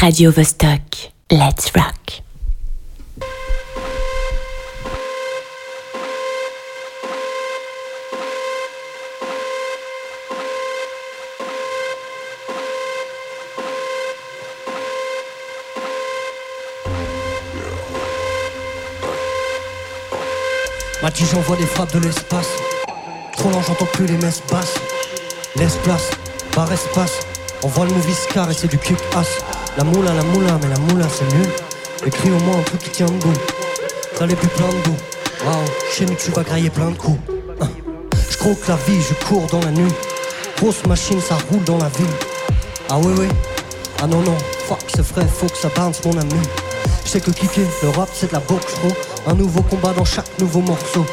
Radio Vostok. Let's rock. M'a j'envoie des frappes de l'espace. Trop long j'entends plus les messes basses. Laisse place, par espace. On voit le movie Scar et c'est du kick ass. La moula, la moula, mais la moula c'est nul. Écris au moins un truc qui tient debout. T'as les plus plein de goût. Waouh, chez nous tu vas grailler plein de coups. Hein. Je croque la vie, je cours dans la nuit. Grosse machine, ça roule dans la ville. Ah oui, oui. Ah non, non, fuck, c'est vrai, faut que ça bounce mon ami. Je sais que kicker, le rap c'est de la boxe, gros. Un nouveau combat dans chaque nouveau morceau.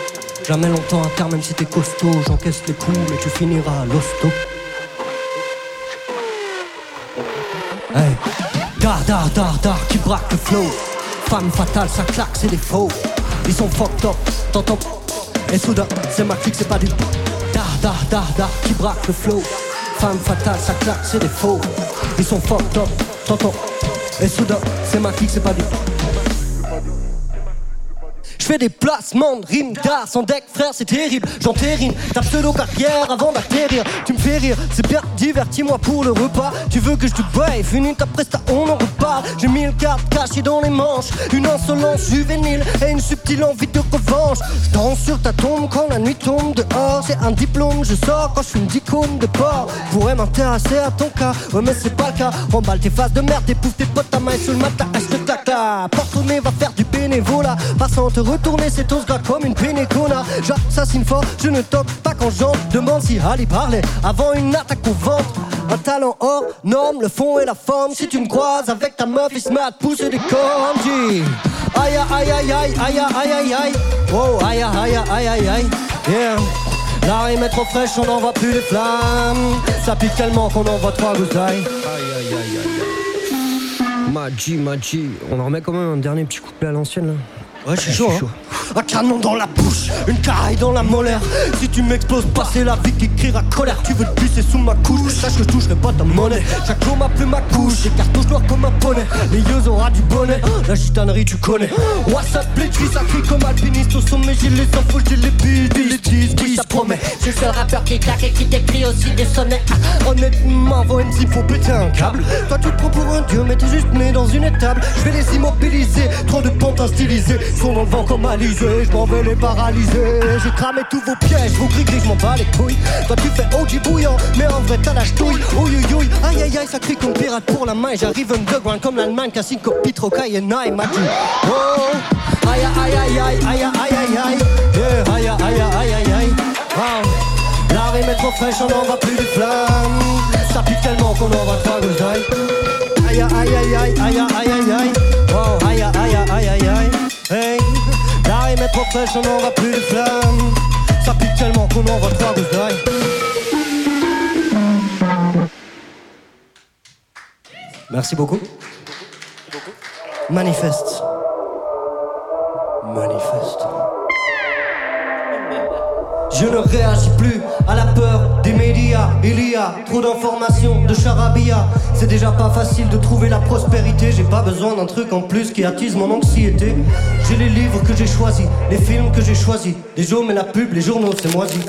Jamais longtemps à terre, même si t'es costaud. J'encaisse les coups, mais tu finiras à l'hosto. Hey, dar, dar, dar, dar, qui braque le flow. Femme fatale, ça claque, c'est des faux. Ils sont fucked up, t'entends Et soudain, c'est ma clique, c'est pas du Dar, dar, dar, dar, qui braque le flow. Femme fatale, ça claque, c'est des faux. Ils sont fucked up, t'entends Et soudain, c'est ma clique, c'est pas du je fais des placements de rimes sans deck, frère, c'est terrible. J'entérine ta pseudo-carrière avant d'atterrir. Tu me fais rire, c'est bien, divertis-moi pour le repas. Tu veux que je te baille, finis ta presta, on en reparle. J'ai mille cartes cachées dans les manches, une insolence juvénile et une subtile envie de revanche. Je danse sur ta tombe quand la nuit tombe dehors. C'est un diplôme, je sors quand je suis une dicône de port. Pourrais m'intéresser à ton cas, ouais, mais c'est pas le cas. Remballe tes faces de merde, épouffe tes potes, ta main sur le matin, achète ta Porte va faire du bénévolat, passant te Tourner cet os gras comme une pénécona J'assassine fort, je ne toque pas quand j'en demande si Ali parlait avant une attaque au ventre un talent hors norme, le fond et la forme Si tu me croises avec ta meuf, il se met à te pousser des cornes Aïe aïe aïe aïe aïe aïe aïe aïe Oh aïe aïe aïe aïe aïe Yeah La rime est trop fraîche, on n'envoie plus les flammes Ça pique tellement qu'on envoie trois gouttes Aïe aïe aïe aïe Maji, Maji, on en remet quand même un dernier petit couplet à l'ancienne là Ouais, je suis chaud. Hein. Un canon dans la bouche, une caraille dans la molaire. Si tu m'exploses pas, c'est la vie qui criera colère. Tu veux te pisser sous ma couche, sache que je toucherai pas ta monnaie. Chaque jour m'a plus ma couche, des cartouches noires comme un poney. Les yeux aura du bonnet, la gitanerie tu connais. WhatsApp, les ça crie comme alpiniste au sommet. J'ai les infos, j'ai les bides, les disques, le seul rappeur qui claque et qui t'écrit aussi des sonnets. Ah, honnêtement, avant MC, faut péter un câble. Toi, tu te prends pour un dieu, mais t'es juste né dans une étable. Je vais les immobiliser, trop de pantins stylisés sont dans le vent comme Alizé, je m'en vais les paralyser. J'ai cramé tous vos pièges, vos gris gris, je m'en bats les couilles. Toi tu fais OG bouillant, mais en vrai t'as la ch'touille. Ouïe ouïe, aïe aïe aïe, ça crie comme pirate pour la main. J'arrive underground comme l'Allemagne, Cassine, Pitro, et Naï, Mati. Oh, aïe aïe aïe aïe aïe aïe aïe aïe. Aïe aïe aïe aïe aïe. La rime est trop fraîche, on n'en va plus de flammes. Ça pique tellement qu'on en va trois gouttes Aïe aïe aïe aïe aïe aïe aïe aïe. Wow, aïe aïe aïe aïe aïe. Hey, la rime est trop fraîche, on n'en va plus de flammes. Ça pique tellement qu'on en va trois d'ail. Merci beaucoup. Manifeste. Manifeste. Je ne réagis plus à la peur des médias. Il y a trop d'informations, de charabia. C'est déjà pas facile de trouver la prospérité. J'ai pas besoin d'un truc en plus qui attise mon anxiété. J'ai les livres que j'ai choisis, les films que j'ai choisis. Les hommes et la pub, les journaux, c'est moisi.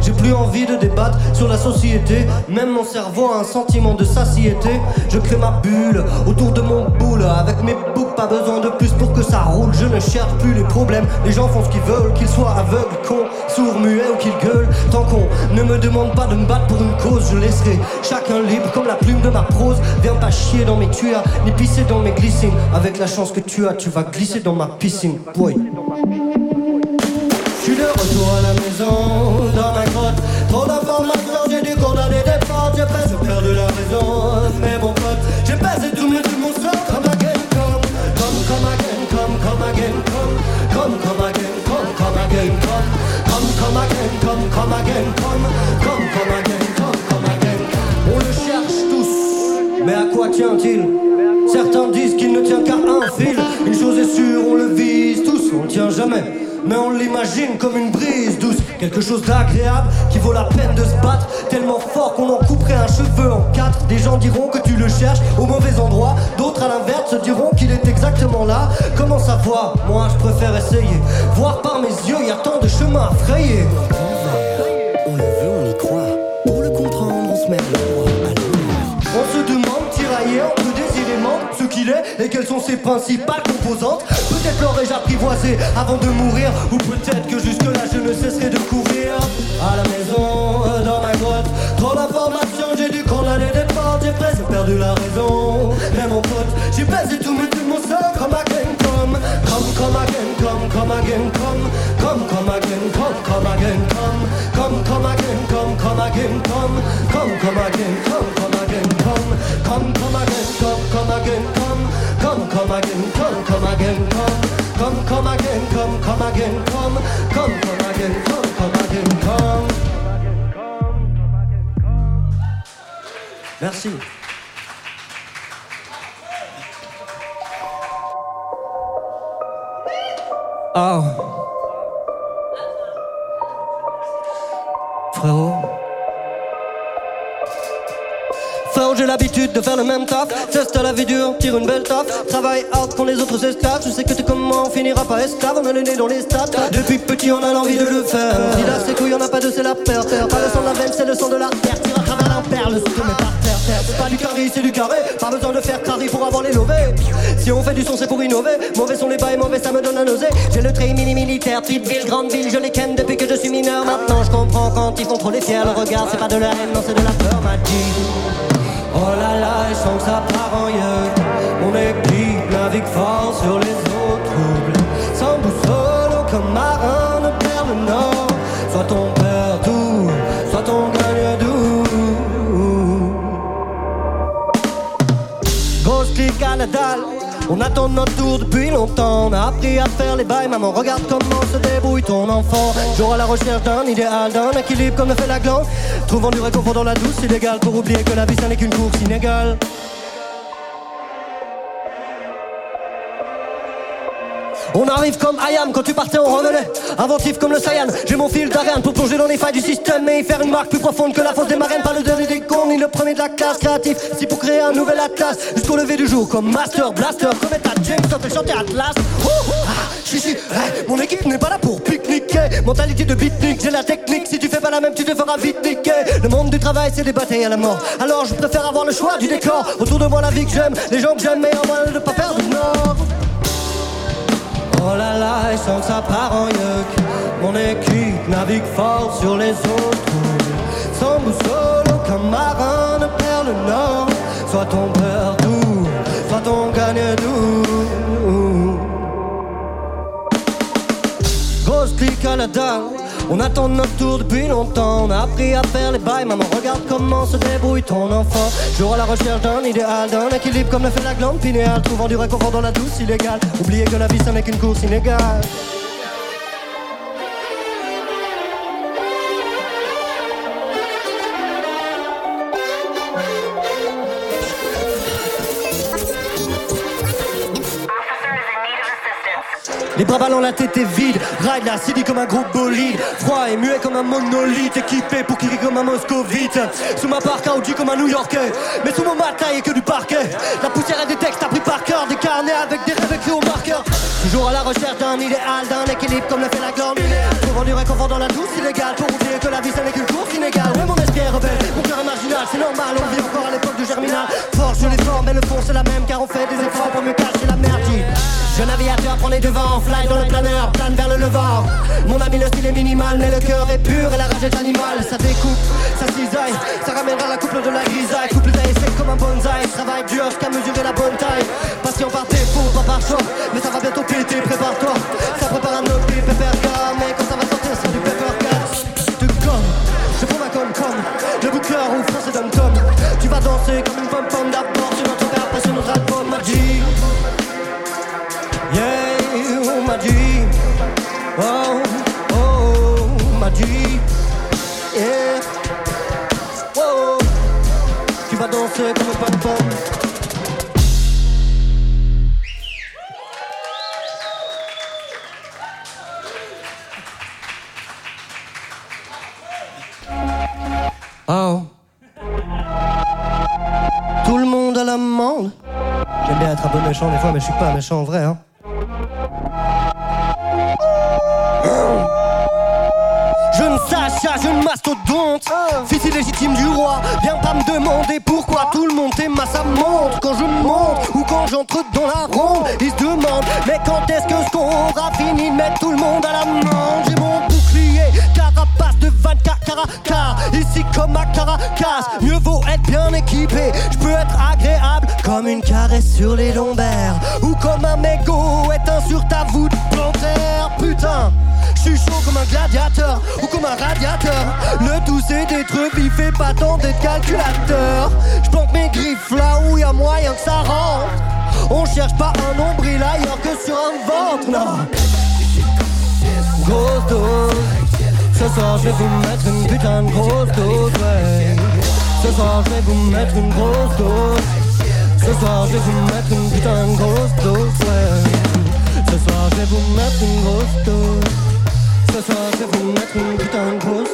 J'ai plus envie de débattre sur la société. Même mon cerveau a un sentiment de satiété. Je crée ma bulle autour de mon boule. Avec mes boucles, pas besoin de plus pour que ça roule. Je ne cherche plus les problèmes. Les gens font ce qu'ils veulent, qu'ils soient aveugles, cons, sourds, muets ou qu'ils gueulent. Tant qu'on ne me demande pas de me battre pour une cause, je laisserai chacun libre comme la plume de ma prose. Viens pas chier dans mes tuyas, ni pisser dans mes glycines. Avec la chance que tu as, tu vas glisser dans ma piscine. Boy. Je suis de à la maison, dans ma grotte. Trop d'informations, On le cherche tous, mais à quoi tient-il? Certains disent qu'il ne tient qu'à un fil. Une chose est sûre, on le vise tous, on tient jamais mais on l'imagine comme une brise douce, quelque chose d'agréable qui vaut la peine de se battre, tellement fort qu'on en couperait un cheveu en quatre. Des gens diront que tu le cherches au mauvais endroit, d'autres à la comment ça va Moi je préfère essayer. Voir par mes yeux, y a tant de chemins à frayer. On se à à demande, tiraillé entre des éléments, ce qu'il est et quelles sont ses principales composantes. Peut-être l'aurais-je apprivoisé avant de mourir, ou peut-être que jusque-là je ne cesserai de courir. À la maison, dans ma grotte, trop d'informations, j'ai dû condamner des portes, j'ai presque perdu la raison. Mais mon pote, j'ai baisé tout mes tout mon sang, comme again, comme, comme, comme again, comme, comme again, comme, comme, comme again, comme, comme again, comme, comme, comme again, comme, comme again, comme, comme, comme again, comme, comme again, come, come, come again, come, come again, come, come, come again, come, come again, come, come, come again, come, come again, come, come, come again, come, come again, come. Merci. Ah. Frérot. Frérot, j'ai l'habitude de faire le même taf. Teste à la vie dure, tire une belle taf. Travaille hard quand les autres s'esclavent. Je sais que t'es comme moi, on finira pas esclave. On a le nez dans les stats. Depuis petit, on a l'envie de le faire. Il a ses couilles, on a pas de c'est la peur. Terre. Pas le sang de la veine, c'est le sang de l'artère. Tire à travers le par C'est pas du carré, c'est du carré. Pas besoin de faire carré pour avoir les lovés. Si on fait du son, c'est pour innover. Mauvais sont les bails, mauvais, ça me donne la nausée. J'ai le trait mini militaire, petite ville, grande ville. Je les ken depuis que je suis mineur. Maintenant, je comprends quand ils font trop les fiers. Le regard, c'est pas de la haine, non, c'est de la peur, m'a dit. Oh là là, et sans que ça part en yeux Mon équipe fort sur les eaux troubles Sans boussole, aucun marin ne perd le nord Soit ton On attend notre tour depuis longtemps, on a appris à faire les bails, maman regarde comment se débrouille ton enfant. Jour à la recherche d'un idéal, d'un équilibre comme le fait la glande, trouvant du réconfort dans la douce illégale pour oublier que la vie ça n'est qu'une course inégale. On arrive comme Ayam, quand tu partais on revenait Inventif comme le Saiyan, j'ai mon fil d'Ariane Pour plonger dans les failles du système et y faire une marque plus profonde que la fosse des marraines. Pas le dernier des cons, ni le premier de la classe créatif Si pour créer un nouvel atlas, jusqu'au lever du jour Comme Master Blaster, comme à James quand elle chantait Atlas. Ouh, ah, si, si, hey, Mon équipe n'est pas là pour pique-niquer. Mentalité de beatnik, j'ai la technique. Si tu fais pas la même, tu te feras vite niquer. Le monde du travail, c'est des batailles à la mort. Alors je préfère avoir le choix du décor. Autour de moi la vie que j'aime, les gens que j'aime Meilleur moyen de pas perdre nord Oh là là, et sans que ça part en yuck. Mon équipe navigue fort sur les eaux troubles Sans boussole, aucun marin ne perd le nord. Soit ton on attend notre tour depuis longtemps, on a appris à faire les bails, maman regarde comment se débrouille ton enfant. Jour à la recherche d'un idéal, d'un équilibre comme le fait la glande pinéale, trouvant du réconfort dans la douce illégale. Oubliez que la vie ça n'est qu'une course inégale. Ballants, la tête est vide. Ride la CD comme un groupe bolide. Froid et muet comme un monolithe. Équipé pour kicker comme un moscovite. Sous ma barque, Audi comme un new yorkais. Mais sous mon mat, taillé que du parquet. La poussière et des textes appris par cœur. Des carnets avec des rêves écrits au marqueur. Toujours à la recherche d'un idéal, d'un équilibre comme le fait la glande. Trouvant du réconfort dans la douce illégale. Pour oublier que la vie, ça n'est qu'une course inégale. Ouais, mon esprit est rebelle. Mon cœur est marginal. C'est normal, on vit encore à l'époque du germinal. Force sur les formes, mais le fond, c'est la même. Car on fait des efforts pour mieux cacher la merde. Jeune aviateur, prends les devants, fly dans le planeur, plane vers le levant. Mon ami, le style est minimal, mais le cœur est pur et la rage est animale. Ça découpe, ça cisaille, ça ramènera la couple de la grisaille. Couple d'ail sec comme un bonsaï, travail dur jusqu'à mesurer sur ta voûte plantaire. Putain. Je suis chaud comme un gladiateur ou comme un radiateur. Le tout c'est d'être vif et pas tant d'être calculateur. Je mes griffes là où y a moyen que ça rentre. On cherche pas un nombril ailleurs que sur un ventre, non. Grosse dose. Ce soir je vais vous mettre une putain de grosse dose, ouais. Ce soir je vais vous mettre une grosse dose. Ce soir je vais vous mettre une putain de grosse dose, ouais. Ce soir mettre une grosse. Ce soir mettre une putain de grosse.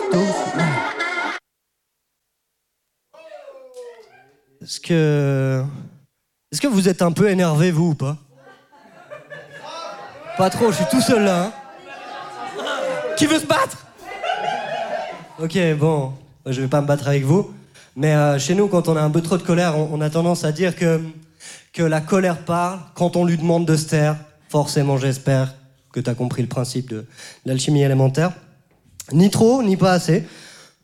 Est-ce que. Est-ce que vous êtes un peu énervé, vous ou pas? Pas trop, je suis tout seul là. hein. Qui veut se battre? Ok, bon, je vais pas me battre avec vous. Mais euh, chez nous, quand on a un peu trop de colère, on, on a tendance à dire que, que la colère parle quand on lui demande de se taire. Forcément, j'espère que tu as compris le principe de l'alchimie élémentaire. Ni trop, ni pas assez.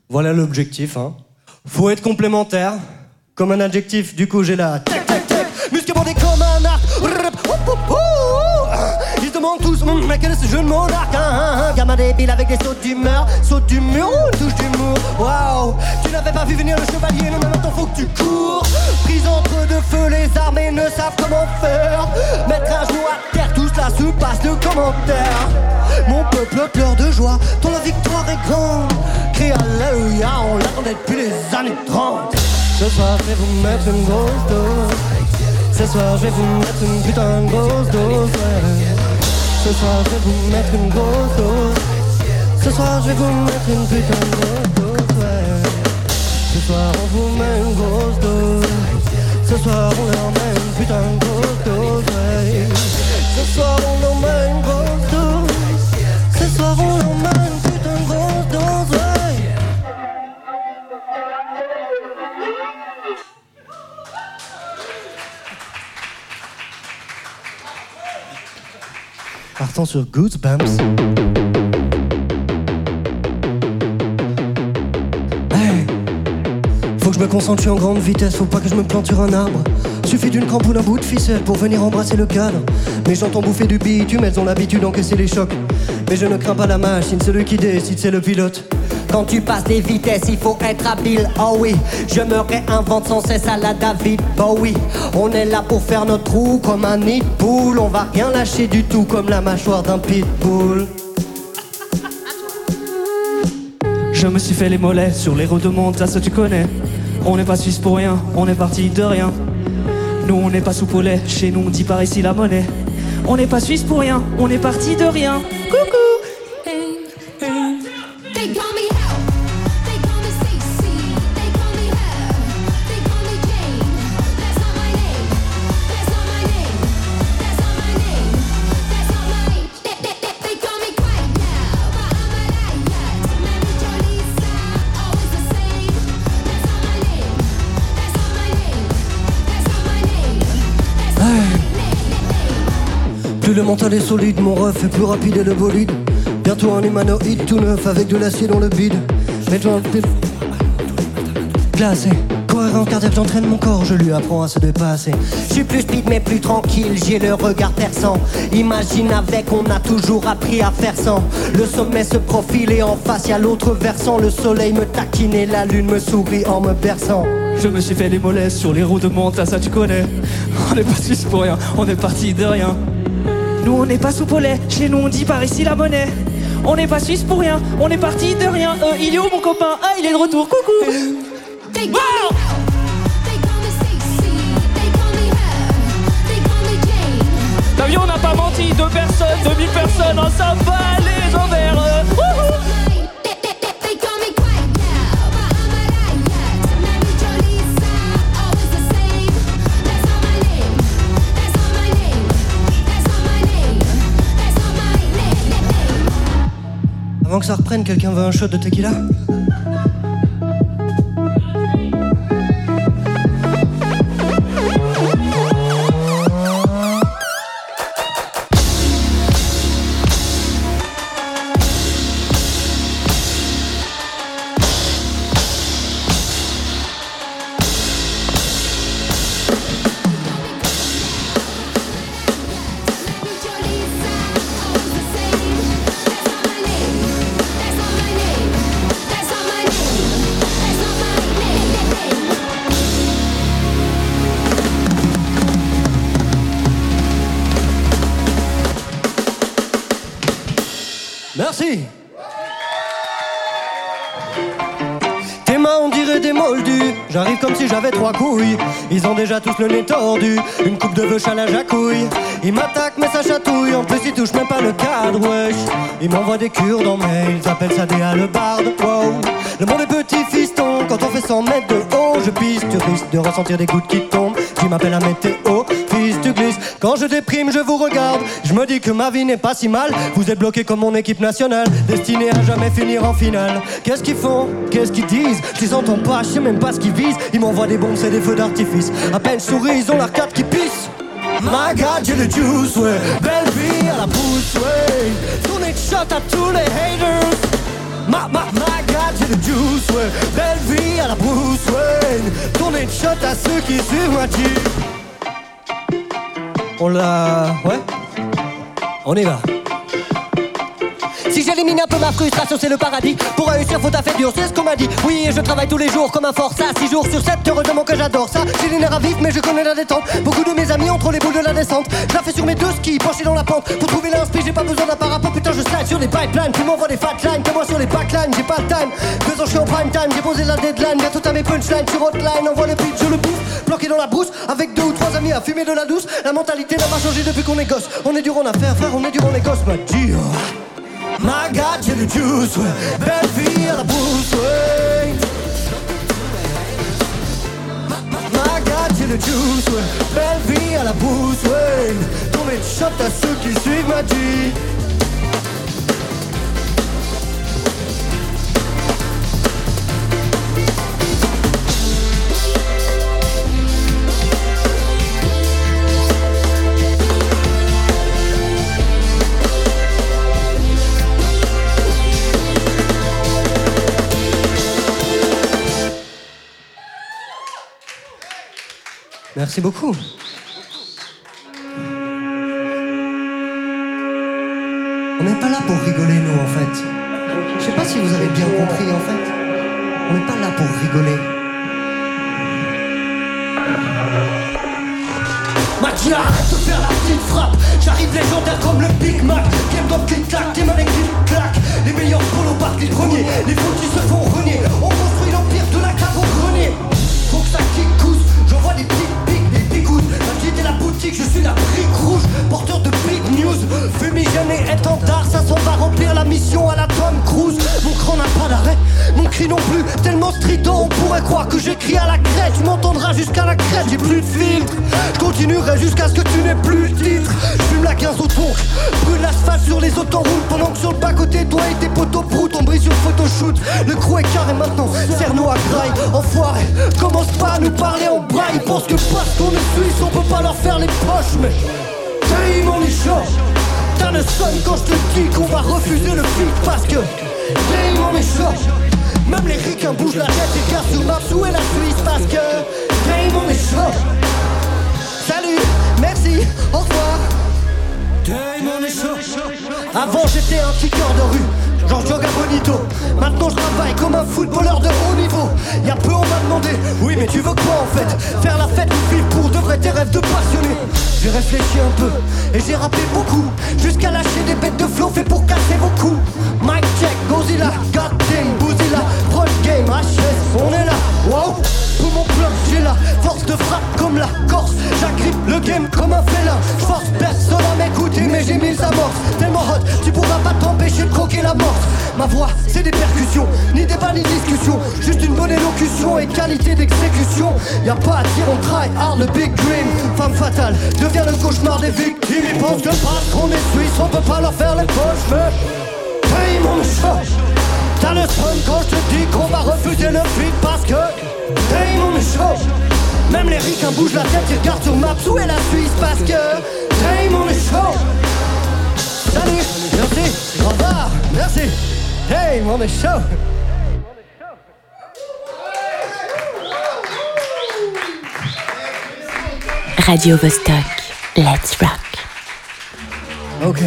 Voilà l'objectif. Hein. Faut être complémentaire. Comme un adjectif, du coup j'ai la tac tac tac. Comme un. Hum, mais quel est ce jeu de mots d'arc hein, hein, hein. Gamin débile avec des sautes d'humeur. Saute du mur ou une touche d'humour. Waouh, tu n'avais pas vu venir le chevalier, non, non, maintenant faut que tu cours. Prise entre deux feux, les armées ne savent comment faire. Mettre un genou à terre, tout cela se passe de commentaires. Mon peuple pleure de joie, ton la victoire est grande. Crie Alléluia, on l'attendait depuis les années 30. Ce soir, je vais vous mettre une grosse dose. Ce soir, je vais vous mettre une putain de grosse dose. ouais. Ce soir, je vais vous mettre une grosse dose. Ce soir, je vais vous mettre une putain de grosse dose. ouais. Ce soir, on vous met une grosse dose. Ce soir, on leur met une putain de grosse dose. ouais. Ce soir, on leur met une grosse dose. Ce soir, on leur met une putain de grosse dose. ouais. Partons sur Goosebumps. Hey. Faut que je me concentre, en grande vitesse, faut pas que je me plante sur un arbre. Suffit d'une crampe ou d'un bout de ficelle pour venir embrasser le cadre. Mes j'entends bouffer du bitume, elles ont l'habitude d'encaisser les chocs. Mais je ne crains pas la machine, celui qui décide, c'est le pilote. Quand tu passes des vitesses, il faut être habile, oh oui. Je me réinvente sans cesse à la David Bowie. On est là pour faire notre trou comme un nid poule. On va rien lâcher du tout comme la mâchoire d'un pitbull. Je me suis fait les mollets sur les routes de monte, ça tu connais. On n'est pas suisse pour rien, on est parti de rien. Nous on n'est pas sous chez nous on dit par ici la monnaie. On n'est pas suisse pour rien, on est parti de rien. Coucou mental est solide, mon ref est plus rapide et le bolide. Bientôt un humanoïde tout neuf avec de l'acier dans le bide. Mets-toi glacé. Cohérent cardiaque, j'entraîne mon corps, je lui apprends à se dépasser. Je suis plus speed mais plus tranquille, j'ai le regard perçant. Imagine avec, on a toujours appris à faire sans. Le sommet se profile et en face y a l'autre versant. Le soleil me taquine et la lune me sourit en me berçant. Je me suis fait les mollets sur les routes de monte, ça tu connais. On pas suisse pour rien, on est parti de rien. Nous on n'est pas sous poulet, chez nous on dit par ici la monnaie. On n'est pas suisse pour rien, on est parti de rien. Euh, il est où mon copain Ah il est de retour, coucou. Jane. T'as vu on n'a pas menti, deux personnes, 2000 personnes, hein, ça va les envers. euh, Avant que ça reprenne, quelqu'un veut un shot de tequila? Merci. Tes mains on dirait des moldus J'arrive comme si j'avais trois couilles. Ils ont déjà tous le nez tordu. Une coupe de veuche à la jacouille. Ils m'attaquent mais ça chatouille. En plus ils touchent même pas le cadre wesh. Ils m'envoient des cures dans mail. Ils appellent ça des hallebardes wow. Le monde est petit fiston. Quand on fait 100 mètres de haut Je pisse tu risques de ressentir des gouttes qui tombent. Qui m'appelle la météo Quand je déprime je vous regarde. Je me dis que ma vie n'est pas si mal. Vous êtes bloqué comme mon équipe nationale. Destinée à jamais finir en finale. Qu'est-ce qu'ils font? Qu'est-ce qu'ils disent? Je les entends pas, je sais même pas ce qu'ils visent. Ils m'envoient des bombes, c'est des feux d'artifice. À peine souris, ils ont l'arcade qui pisse My God, j'ai le juice, ouais. Belle vie à la pousse, ouais. Tournée de shot à tous les haters. Ma, ma, my God, j'ai le juice, ouais. Belle vie à la Bruce Wayne Tournée de shot à ceux qui suivent Jeep On l'a... ouais On y va si j'élimine un peu ma frustration, c'est le paradis. Pour réussir, faut taffer dur, c'est ce qu'on m'a dit. Oui, je travaille tous les jours comme un forçat. 6 jours sur 7, heureusement que j'adore ça. J'ai les nerfs à vif, mais je connais la détente. Beaucoup de mes amis trop les boules de la descente. Je la fais sur mes deux skis, penché dans la pente. Pour trouver l'inspi, j'ai pas besoin d'un parapente. Putain, je slide sur les pipelines. Tu m'envoies des fatlines, que moi sur les backlines. J'ai pas le time. Faisons, je suis en prime time. J'ai posé la deadline. Bientôt à mes punchlines sur hotline. Envoie le pitch, je le bouffe. Bloqué dans la brousse, avec deux ou trois amis à fumer de la douce. La mentalité n'a pas changé depuis qu'on est gosse. On est dur en affaires, frère, on est dur en Écosse, m'a oh. My God, j'ai le juice, ouais. Belle vie à la Bruce Wayne. My God, j'ai le juice, ouais. Belle vie à la Bruce Wayne. Tombez de shot à ceux qui suivent ma G. Merci beaucoup. On n'est pas là pour rigoler, nous, en fait. Je sais pas si vous avez bien compris, en fait. On n'est pas là pour rigoler. Mathieu, arrête de faire la petite frappe. J'arrive légendaire comme le Big Mac. Game dans clic clac, tes manettes clic clac. Les meilleurs polos partent les premiers. Les foutus se font renier. On construit l'empire de la cave au grenier. Faut que ça kick pourrait croire que j'écris à la crête. Tu m'entendras jusqu'à la crête, j'ai plus de filtre. Je continuerai jusqu'à ce que tu n'aies plus le titre. Je fume la 15 au tonk, brûle l'asphalte sur les autoroutes. Pendant que sur le bas-côté, toi et tes poteaux proutes, on brille sur photoshoot. Le crew est carré maintenant, serre-nous à graille. Enfoiré, commence pas à nous parler en braille. Ils pensent que parce qu'on est suisse, on peut pas leur faire les poches, mais. Hey, mon chaud T'as le son quand je te dis qu'on va refuser le feat parce que Hey, mon chaud Même les ricains bougent la tête et gars sur Mars où est la Suisse parce que Hey, mon chaud. Salut, merci, au revoir. Hey, mon chaud. Avant j'étais un kicker de rue Genre Joga Bonito Maintenant je travaille comme un footballeur de haut niveau. Y'a peu on m'a demandé Oui mais tu veux quoi en fait? Faire la fête ou vivre pour de vrai tes rêves de passionné. J'ai réfléchi un peu et j'ai rappé beaucoup. Jusqu'à lâcher des bêtes de flow fait pour casser vos coups. Mic check, Godzilla, Prod game, HS, on est là, pour mon bloc, j'ai la force de frappe comme la Corse. J'agrippe le game comme un félin. J'force personne à m'écouter, mais j'ai mille amorces. Tellement hot, tu pourras pas t'empêcher de croquer la mort. Ma voix, c'est des percussions, ni débat ni discussion. Juste une bonne élocution et qualité d'exécution. Y a pas à dire, on try hard, le big dream. Femme fatale, devient le cauchemar des victimes. Ils pensent que parce qu'on est suisse, on peut pas leur faire les poches, mais. Damon est chaud. T'as le stun quand je te dis qu'on va refuser le feed parce que Damon est chaud. Même les ricains bougent la tête, ils regardent sur Maps où est la Suisse parce que Damon est chaud. Salut, merci, au revoir, merci. Damon est chaud. Radio Vostok. Let's rock. Ok.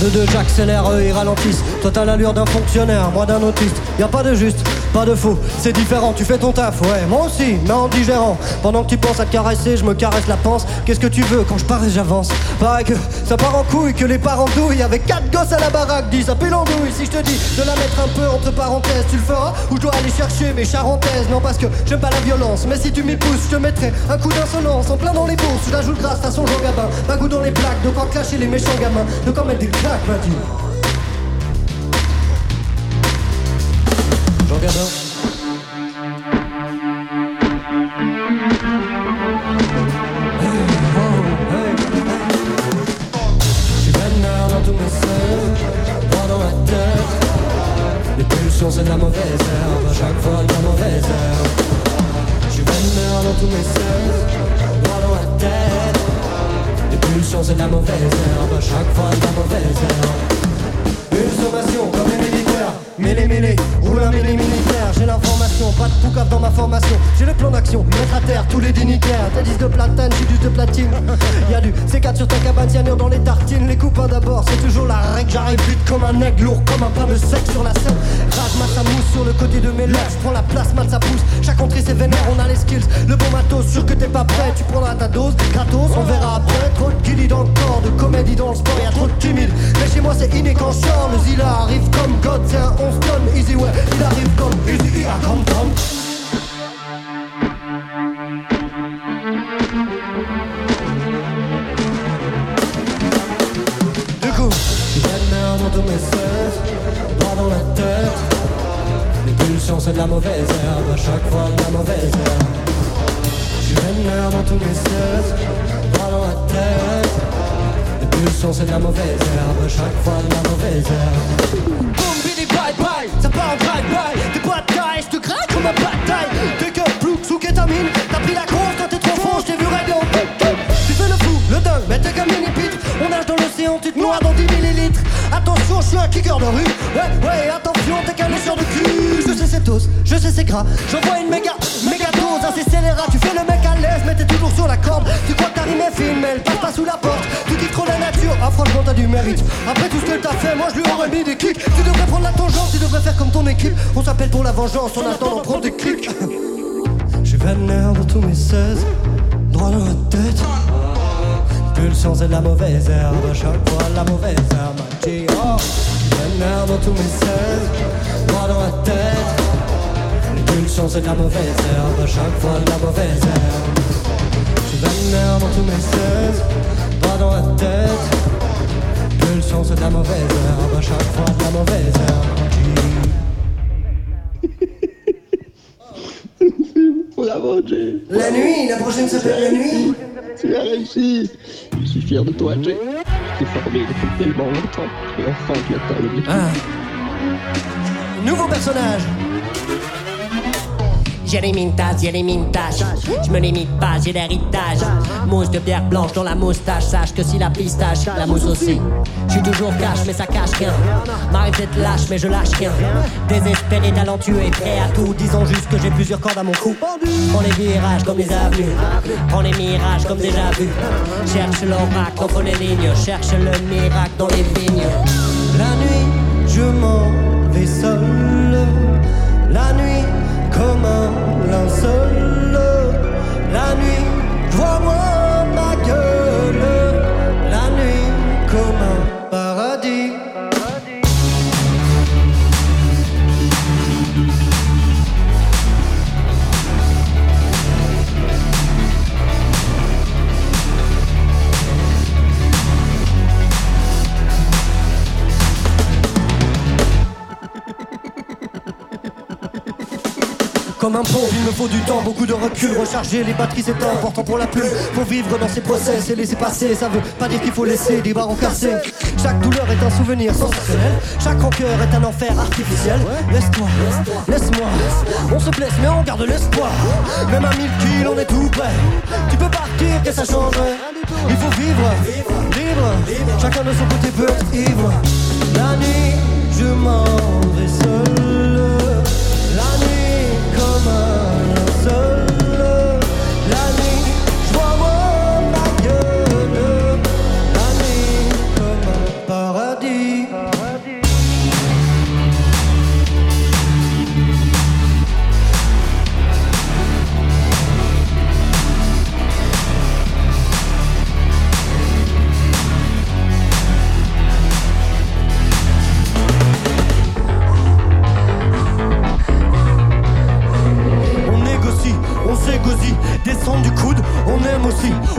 Deux deux j'accélère, eux ils ralentissent. Toi t'as l'allure d'un fonctionnaire, moi d'un autiste. Y a pas de juste, pas de faux, c'est différent. Tu fais ton taf, ouais, moi aussi, mais en digérant. Pendant que tu penses à te caresser, je me caresse la panse. Qu'est-ce que tu veux quand je pars et j'avance Pareil que ça part en couille, que les parents douillent. Avec quatre gosses à la baraque, dis ça pue l'andouille. Si je te dis de la mettre un peu entre parenthèses, tu le feras Ou je dois aller chercher mes charentaises Non, parce que j'aime pas la violence, mais si tu m'y pousses, je te mettrai un coup d'insolence en plein dans les bourses. Je la joue grâce façon Jean Gabin. Pas goût dans les plaques, de quoi clasher les méchants gamins. De quoi mettre des claques, vas-y. C'est de la mauvaise herbe, à chaque fois la mauvaise. Je suis vénère dans tous mes droit dans la tête. Les pulsions c'est la mauvaise herbe, à chaque fois la mauvaise herbe. Une sommation comme les mêlé mêlé, roule un mêlé militaire. J'ai pas de poucave dans ma formation. J'ai le plan d'action, mettre à terre tous les dignitaires. T'as 10 de platane, j'ai du de platine. Y'a du C4 sur ta cabane, cyanure dans les tartines. Les copains d'abord, c'est toujours la règle. J'arrive vite comme un aigle, lourd comme un pain de sec sur la scène. Rage, ça mousse sur le côté de mes lèvres. J'prends la place, mal ça pousse. Chaque entrée c'est vénère, on a les skills. Le bon matos, sûr que t'es pas prêt. Tu prendras ta dose, gratos, on verra après. Trop de guilly dans le corps, de comédie dans le sport, y'a trop de timide. Mais chez moi c'est inné quand. Le Zilla arrive comme God, c'est un 11 tonnes. Easy way, il arrive comme Easy, ah, comme Du coup, je vénère dans tous mes sens, droit dans la tête. Les pulsions c'est de la mauvaise à chaque fois de la mauvaise herbe. Je vénère dans tous mes sens, droit dans la tête. C'est de la mauvaise herbe, chaque fois la mauvaise herbe. Boum, bidi, bye bye, ça part en bye. T'es pas de taille, je te craque comme un bataille. T'es que flou, sous kétamine. T'as pris la course quand t'es trop fort, je t'ai vu régler en Tu fais le fou, le dingue, mais t'es comme mini pitre. On nage dans l'océan, tu te noies dans 10 millilitres. Attention, je suis un kicker de rue. Ouais, ouais, attention, t'es qu'un lécheur de cul. Je sais c'est os, je sais c'est gras. J'envoie une méga, méga dose à ces scélérats. Tu fais le mec à l'aise, mais t'es toujours sur la corde. Tu crois que ta rime est fine, mais elle passe pas sous la porte. Tu kiffes trop la nature, ah franchement t'as du mérite. Après tout ce que t'as fait, moi je lui aurais mis des kicks. Tu devrais prendre la tangente, tu devrais faire comme ton équipe. On s'appelle pour la vengeance, on attend d'en prendre des clics. Je vénère dans tous mes 16, droit dans la tête. Pulsion c'est de la mauvaise herbe, à chaque fois la mauvaise herbe. G.O. Vénère dans tous mes 16, droit dans la tête. Les pulsions c'est de la mauvaise herbe, à chaque fois la mauvaise herbe. Suis vénère dans tous mes 16, droit dans la tête. Pulsion c'est de la mauvaise herbe, à chaque fois de la mauvaise herbe. La nuit, la prochaine s'appelle la nuit. Tu as réussi. Je suis fier de toi, Jay. Je t'ai formé depuis tellement longtemps. Et enfin, tu atteins l'objectif. Nouveau personnage. J'ai les mintas, j'ai les mintages. Je me limite pas, j'ai l'héritage. Mousse de pierre blanche dans la moustache. Sache que si la pistache, la mousse aussi. Je suis toujours cash, mais ça cache rien. M'arrête d'être lâche, mais je lâche rien. Désespéré, talentueux et prêt à tout. Disons juste que j'ai plusieurs cordes à mon cou. Prends les virages comme les avenues. Prends les mirages comme déjà vu. Cherche l'oracle entre les lignes. Cherche le miracle dans les vignes. La nuit, je m'en vais seul. La nuit, comme un linceul. La nuit, vois-moi Comme un pont, il me faut du temps, beaucoup de recul, recharger les batteries c'est important pour la plume. Faut vivre dans ces process et laisser passer, ça veut pas dire qu'il faut laisser des barres cassés. Chaque douleur est un souvenir sensationnel. Chaque rancœur est un enfer artificiel. Laisse-toi, laisse-moi. On se blesse, mais on garde l'espoir. Même à mille kills, on est tout prêt. Tu peux partir, que ça changerait. Il faut vivre, libre. Chacun de son côté peut être ivre. La nuit, je m'en vais seul.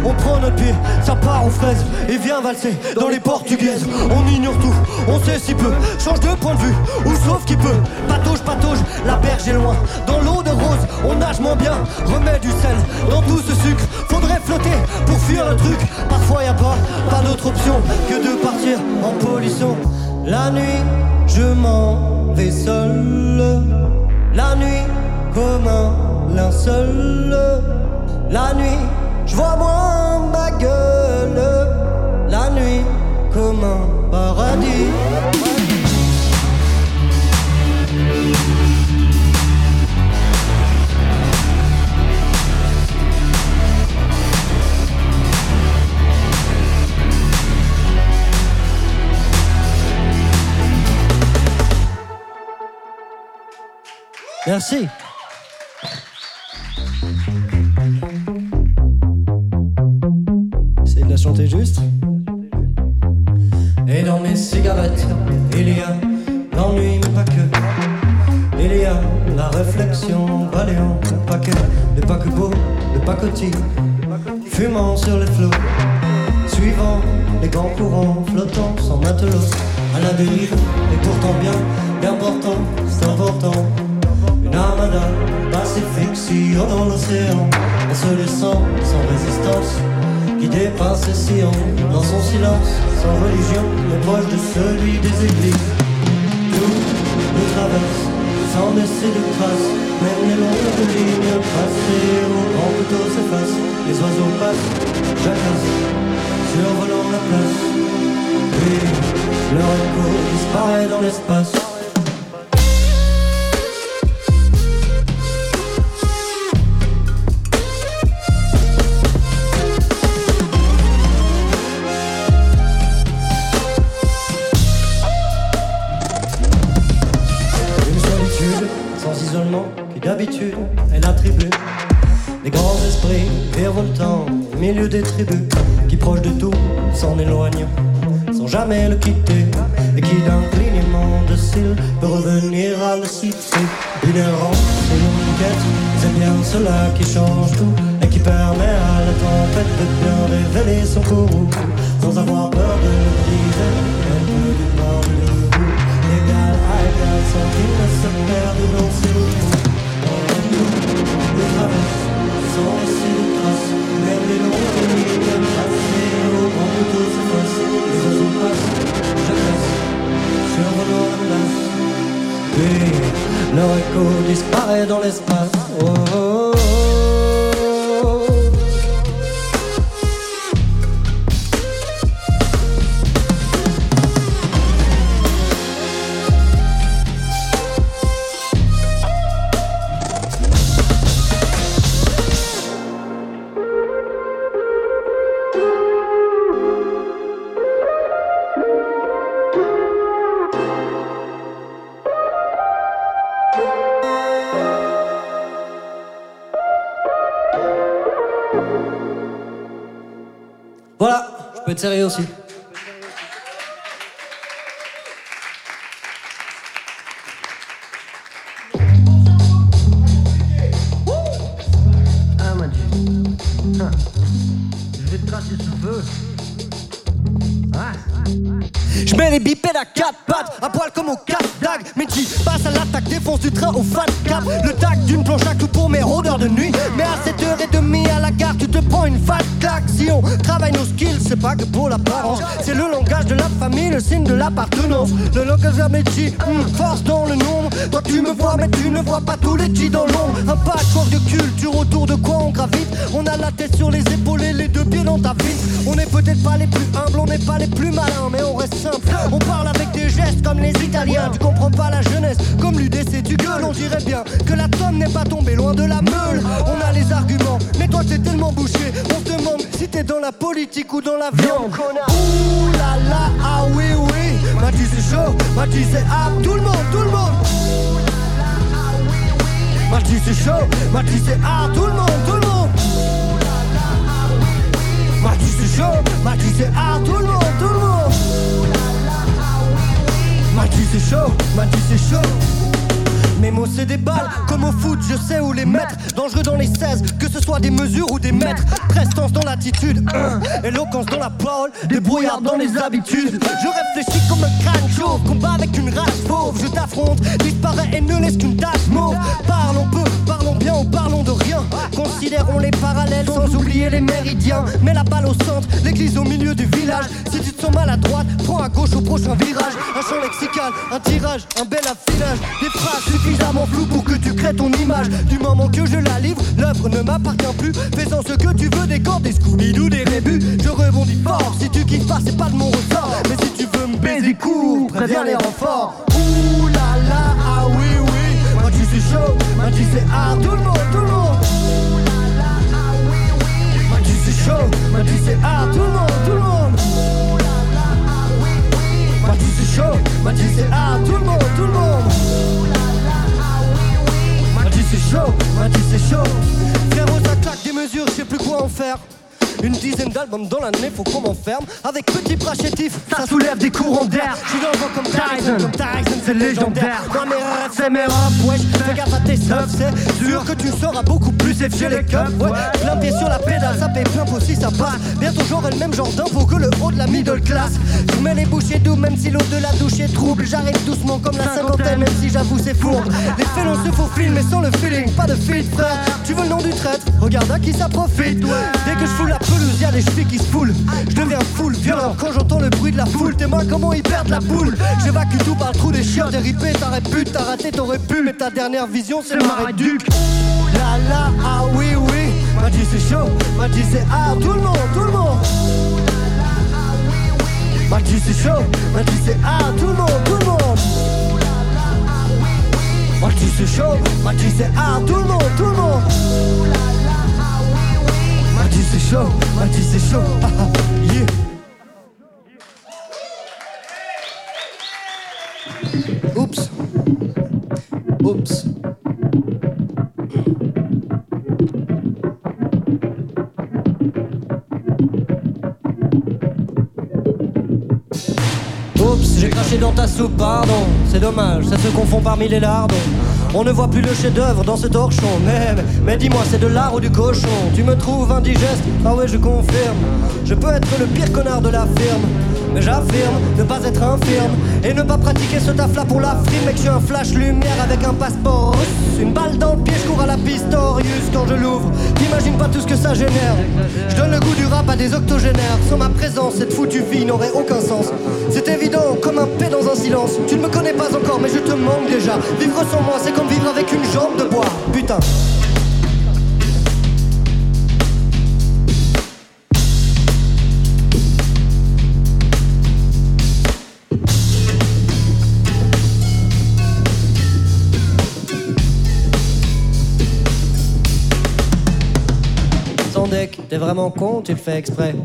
On prend notre pied, ça part aux fraises et vient valser dans les portugaises. On ignore tout, on sait si peu, change de point de vue, ou sauf qui peut. Patauge, patauge, la berge est loin, dans l'eau de rose, on nage moins bien, remet du sel dans tout ce sucre. Faudrait flotter pour fuir le truc, parfois y a pas, pas d'autre option que de partir en pollution. La nuit, je m'en vais seul. La nuit, comme un linceul. La nuit, je vois moins ma gueule. La nuit, comme un paradis. Merci. Et dans mes cigarettes, il y a l'ennui, mais pas que. Il y a la réflexion, balayant le paquet de paquebots, de pacotis, fumant sur les flots, suivant les grands courants, flottant sans matelot, à la dérive, et pourtant bien, bien portant, c'est important. Une armada pacifique sillonnant l'océan, en se laissant sans résistance, qui dépasse les sillons, dans son silence, sans religion, mais proche de celui des églises. Tout nous traverse, sans laisser de traces, même les longues lignes tracées au grand couteau s'effacent, les oiseaux passent, jacassent, survolant la place. Puis leur écho disparaît dans l'espace. Jamais le quitter et qui d'un clignement de cils peut revenir à le citer. Une errance et une quête, c'est bien cela qui change tout et qui permet à la tempête de bien révéler son courroux être sérieux aussi. Hum, force dans le nombre. Toi tu me vois, mais tu ne vois pas tous les G dans l'ombre. Un patchwork de culture autour de quoi on gravite. On a la tête sur les épaules et les deux pieds dans ta vie. On n'est peut-être pas les plus humbles, on n'est pas les plus malins, mais on reste simple. On parle avec des gestes comme les Italiens. Tu comprends pas la jeunesse, comme l'UDC du gueule. On dirait bien que la tome n'est pas tombée loin de la meule. On a les arguments, mais toi t'es tellement bouché. On se demande si t'es dans la politique ou dans la viande. Mati c'est chaud, Mati c'est tout le monde, tout le monde. Mati c'est chaud, Mati c'est tout le monde, tout le monde. Mati c'est chaud, Mati c'est tout le monde, tout le monde. Mati c'est chaud, Mati c'est chaud. Mes mots c'est des balles, comme au foot je sais où les mettre. Dangereux dans les 16, que ce soit des mesures ou des mètres. Prestance dans l'attitude, éloquence dans la parole Débrouillard dans les habitudes. Je réfléchis comme un crâne chauve, combat avec une rage fauve. Je t'affronte, disparais et ne laisse qu'une tache mauve. Parlons peu, parlons bien ou parlons de rien. Considérons les parallèles sans oublier les méridiens. Mets la balle au centre, l'église au milieu du village. Si tu te sens mal à droite, prends à gauche au prochain virage. Un champ lexical, un tirage, un bel affinage Des phrases suffisamment floues pour que tu crées ton image. Du moment que je la livre, l'œuvre ne m'appartient plus. Fais-en ce que tu veux, des cordes, des Scooby-Doo, des rébus. Je rebondis fort, si tu kiffes pas c'est pas de mon ressort. Mais si tu veux me baiser court, préviens les renforts ah tout le monde, tout le monde. Moi tu suis chaud, moi tu c'est ah tout le monde, tout le monde. Moi tu suis chaud, moi tu c'est ah tout le monde, tout le monde. Moi tu c'est chaud, moi tu c'est chaud. Frérot ça claque des mesures, je sais plus quoi en faire une dizaine d'albums dans l'année, faut qu'on m'enferme Avec petit bras chétif, ça soulève des courants d'air Je suis dans le vent comme Tyson, comme Tyson, c'est légendaire. Moi mes rêves, c'est mes rap, wesh Fais gaffe à tes subs, c'est sûr que tu seras beaucoup plus FG les cups, ouais. Plein pied sur la pédale, ça paye plein pot si ça passe. Bientôt j'aurai le même genre d'info que le haut de la middle class. Je mets les bouchées doux, même si l'eau de la douche est trouble. J'arrive doucement comme la cinquantaine, même si j'avoue c'est fourbe. Les félons se faufilent, mais sans le feeling, pas de feed frère. Tu veux le nom du traître, regarde à qui ça profite. Dès que je fous la pelouse, y'a des chevilles qui se foulent. Je deviens full violent quand j'entends le bruit de la foule. Tes mains, comment ils perdent la boule? J'évacue tout par le trou des chiens, des ripés. T'aurais pu, t'as raté, t'aurais pu, mais ta dernière vision, c'est le marais duc. La la, ah oui, oui. M'a dit c'est chaud, m'a dit c'est ah, tout le monde, tout le monde. M'a dit c'est chaud, m'a dit c'est ah, tout le monde, tout le monde. M'a dit c'est chaud, m'a dit c'est ah, monde, tout le monde. C'est chaud, m'a dit c'est chaud, ah, ah, yeah. Oups. Oups. Oups, j'ai craché dans ta soupe, pardon. C'est dommage, ça se confond parmi les lardons. On ne voit plus le chef-d'œuvre dans ce torchon. Mais, mais dis-moi, c'est de l'art ou du cochon? Tu me trouves indigeste? Ah ouais, je confirme. Je peux être le pire connard de la firme. J'affirme ne pas être infirme et ne pas pratiquer ce taf là pour la frime. Mec, je suis un flash lumière avec un passeport. Une balle dans le pied, je cours à la Pistorius quand je l'ouvre. T'imagines pas tout ce que ça génère. Je donne le goût du rap à des octogénaires. Sans ma présence, cette foutue vie n'aurait aucun sens. C'est évident, comme un paix dans un silence. Tu ne me connais pas encore, mais je te manque déjà. Vivre sans moi, c'est comme vivre avec une jambe de bois. Putain. Deck. T'es vraiment con, tu le fais exprès.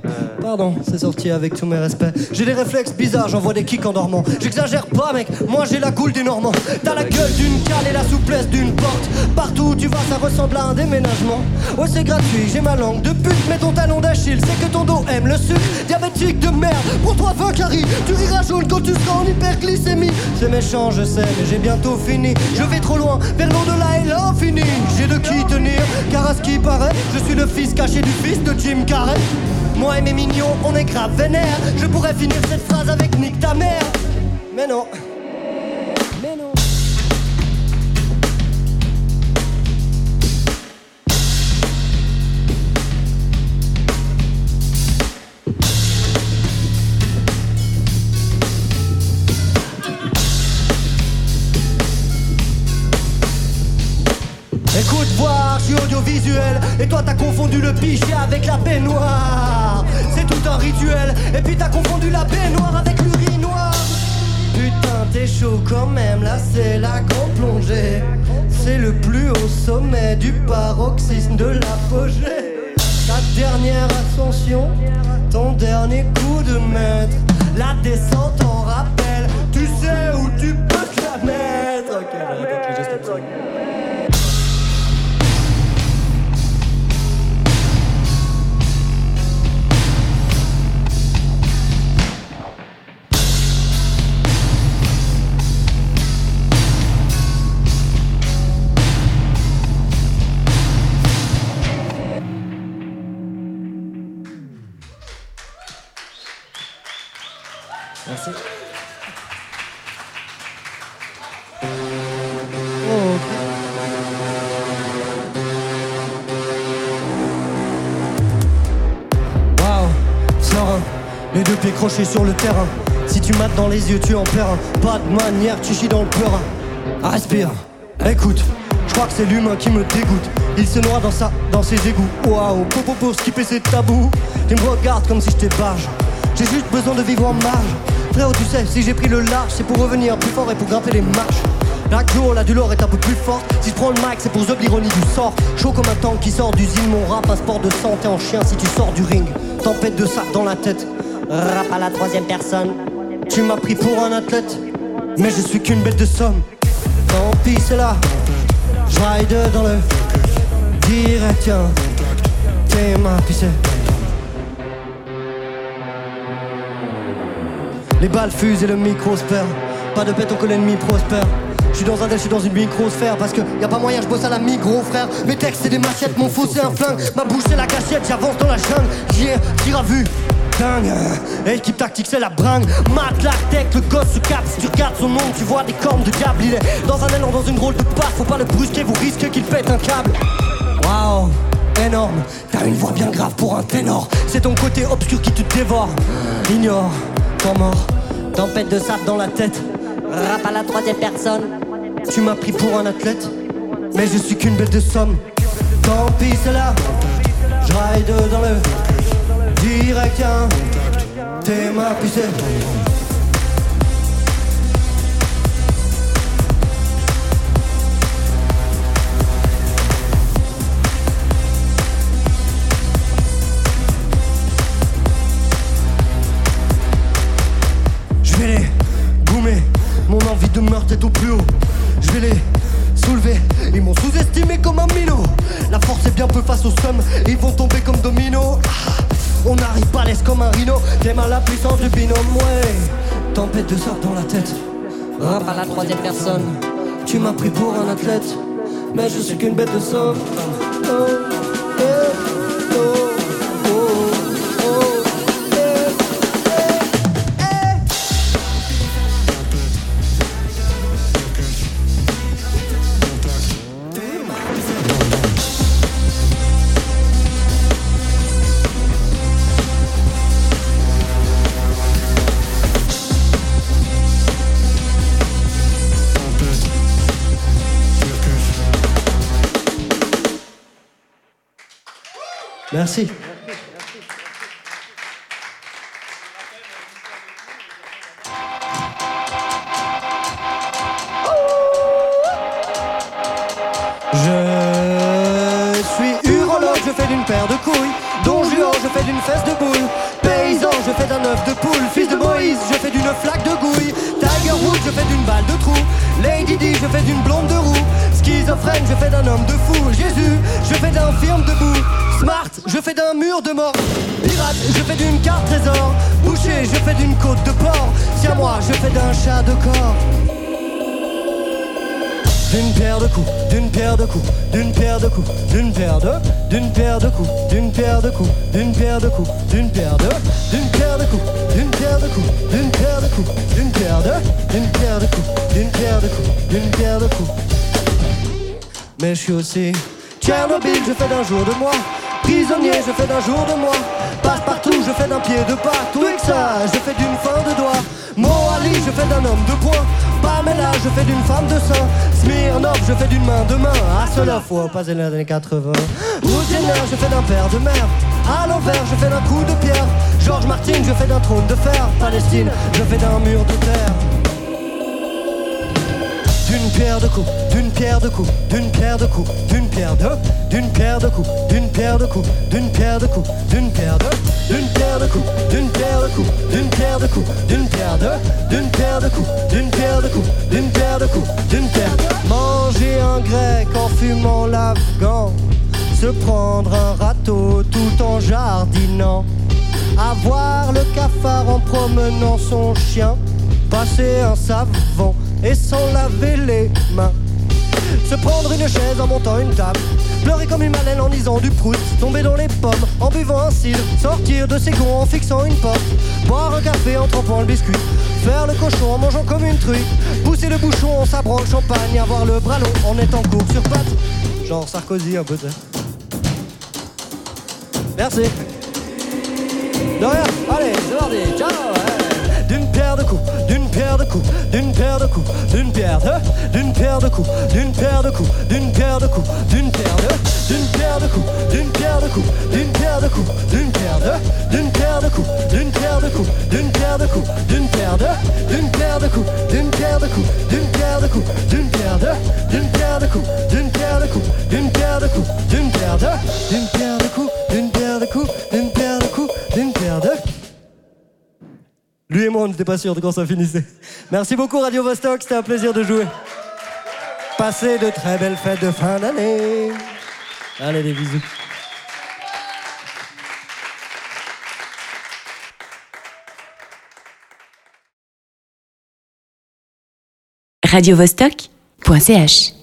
Pardon, c'est sorti avec tous mes respects. J'ai des réflexes bizarres, j'envoie des kicks en dormant. J'exagère pas, mec, moi j'ai la goule des Normands. T'as la gueule d'une cale et la souplesse d'une porte. Partout où tu vas, ça ressemble à un déménagement. Ouais, c'est gratuit, j'ai ma langue de pute, mais ton talon d'Achille, c'est que ton dos aime le sucre. Diabétique de merde, pour toi, 20 caries. Tu riras jaune quand tu seras en hyperglycémie. C'est méchant, je sais, mais j'ai bientôt fini. Je vais trop loin, vers l'au-delà et l'infini. J'ai de qui tenir, car à ce qui paraît, je suis le fils caché du fils de Jim Carrey. Moi et mes mignons, on est grave vénère. Je pourrais finir cette phrase avec Nick ta mère. Mais non. Audiovisuel. Et toi t'as confondu le pichet avec la baignoire. C'est tout un rituel. Et puis t'as confondu la baignoire avec l'urinoir. Putain, t'es chaud quand même, là c'est la grande plongée. C'est le plus haut sommet du paroxysme de l'apogée. Ta dernière ascension, ton dernier coup de maître. La descente sur le terrain. Si tu mates dans les yeux, tu en perds un. Pas de manière, tu chies dans le peur. Respire, écoute, je crois que c'est l'humain qui me dégoûte. Il se noie dans, sa, dans ses égouts. Waouh, popo pour skipper ses tabous. Tu me regardes comme si je barge. J'ai juste besoin de vivre en marge. Frérot, tu sais, si j'ai pris le large, c'est pour revenir plus fort et pour grimper les marches. La glow, la douleur est un peu plus forte. Si je prends le mic, c'est pour The l'ironie du sort. Chaud comme un tank qui sort d'usine, mon rap, un sport de santé en chien si tu sors du ring. Tempête de sac dans la tête. Rap à la troisième personne. Tu m'as pris pour un athlète, mais je suis qu'une bête de somme. Tant pis, c'est là. Je dans le direct, tiens. T'es ma pissée. Les balles fusent et le micro se. Pas de béton que l'ennemi prospère. Je suis dans un je suis dans une microsphère Parce que y a pas moyen, je bosse à la micro frère Mes textes c'est des machettes, mon faux c'est un flingue Ma bouche c'est la cachette, j'avance dans la jungle tir à vue Dingue, équipe tactique c'est la bringue. Mat, la tech, le gosse se capte Si tu regardes son nom, tu vois des cornes de diable. Il est dans un élan, dans une drôle de passe. Faut pas le brusquer, vous risquez qu'il pète un câble. Waouh énorme. T'as une voix bien grave pour un ténor. C'est ton côté obscur qui te dévore. Ignore, temps mort. Tempête de sable dans la tête. Rap à la troisième personne. Tu m'as pris pour un athlète Mais je suis qu'une bête de somme. Tant pis c'est là. Je ride dans le Direct T'es ma Je vais les goumer, mon envie de meurtre est au plus haut. Je vais les soulever, ils m'ont sous-estimé comme un minot. La force est bien peu face aux sommes, ils vont tomber comme domino. Ah, on n'arrive pas à l'aise comme un rhino, t'aimes à la puissance du binôme, ouais. Tempête de sort dans la tête, rap à la troisième personne. Tu m'as pris pour un athlète, mais je suis qu'une bête de somme. Oh, Merci. Je suis urologue, je fais d'une paire de couilles. Don Juan, je fais d'une fesse de boule. Paysan, je fais d'un œuf de poule. Fils de Moïse, je fais d'une flaque de gouille. Tiger Woods, je fais d'une balle de trou. Lady Di, je fais d'une blonde de roue. Schizophrène, je fais d'un homme de fou. Jésus, je fais d'un firme debout. Smart, je fais d'un mur de mort. Pirate, je fais d'une carte trésor. Boucher, je fais d'une côte de porc. Tiens moi, je fais d'un chat de corps. D'une paire de coups, d'une paire de coups, d'une paire de coups, d'une paire de, d'une paire de coups, d'une paire de coups, d'une paire de coups, d'une paire de, d'une paire de coups, d'une paire de coups, d'une paire de coups, d'une paire de, d'une paire de coups, d'une paire de coups, d'une paire de coups. Mais je suis aussi Tchernobyl, je fais d'un jour de moi. Prisonnier, je fais d'un jour de moi. Passe partout, je fais d'un pied de partout. Et que ça, je fais d'une fin de doigt. Moali, je fais d'un homme de poing. Pamela, je fais d'une femme de sein. Smirnov, je fais d'une main de main. À cela faut passer les années 80. Rougener, je fais d'un père de mère. À l'envers, je fais d'un coup de pierre. Georges Martin, je fais d'un trône de fer. Palestine, je fais d'un mur de terre. D'une pierre de coups, d'une pierre de coups, d'une pierre de coups, d'une pierre de, d'une pierre de coups, d'une pierre de coups, d'une pierre de coups, d'une pierre de, d'une pierre de coups, d'une pierre de coups, d'une pierre de coups, d'une pierre de, d'une pierre de coups, d'une pierre de coups, d'une pierre de coups, d'une pierre de. Manger un grec en fumant l'afghan, se prendre un râteau tout en jardinant, avoir le cafard en promenant son chien, passer un savon et s'en laver les mains. Se prendre une chaise en montant une table. Pleurer comme une malène en lisant du prout. Tomber dans les pommes en buvant un cidre. Sortir de ses gonds en fixant une porte. Boire un café en trempant le biscuit. Faire le cochon en mangeant comme une truie. Pousser le bouchon en sabrant le champagne. Avoir le bras long en étant court sur pattes. Genre Sarkozy un peu. Merci. De rien. Allez, c'est parti. Ciao. D'une pierre de coups, d'une pierre de coups, d'une pierre de coups, d'une pierre de, d'une pierre de coups, d'une pierre de coups, d'une pierre de coups, d'une pierre de, d'une pierre de coups, d'une pierre de coups, d'une pierre de coups, d'une pierre de, d'une pierre de coups, d'une pierre de coups, d'une pierre de coups, d'une pierre de, d'une pierre de coups, d'une pierre de coups, d'une pierre de coups, d'une pierre de, d'une pierre de coups, d'une pierre de coups, d'une pierre de coups, d'une pierre de, d'une pierre de coups, d'une pierre de coups, d'une pierre de coups, d'une pierre de. Lui et moi, on n'était pas sûrs de quand ça finissait. Merci beaucoup, Radio Vostok, c'était un plaisir de jouer. Passez de très belles fêtes de fin d'année. Allez, des bisous. radiovostok.ch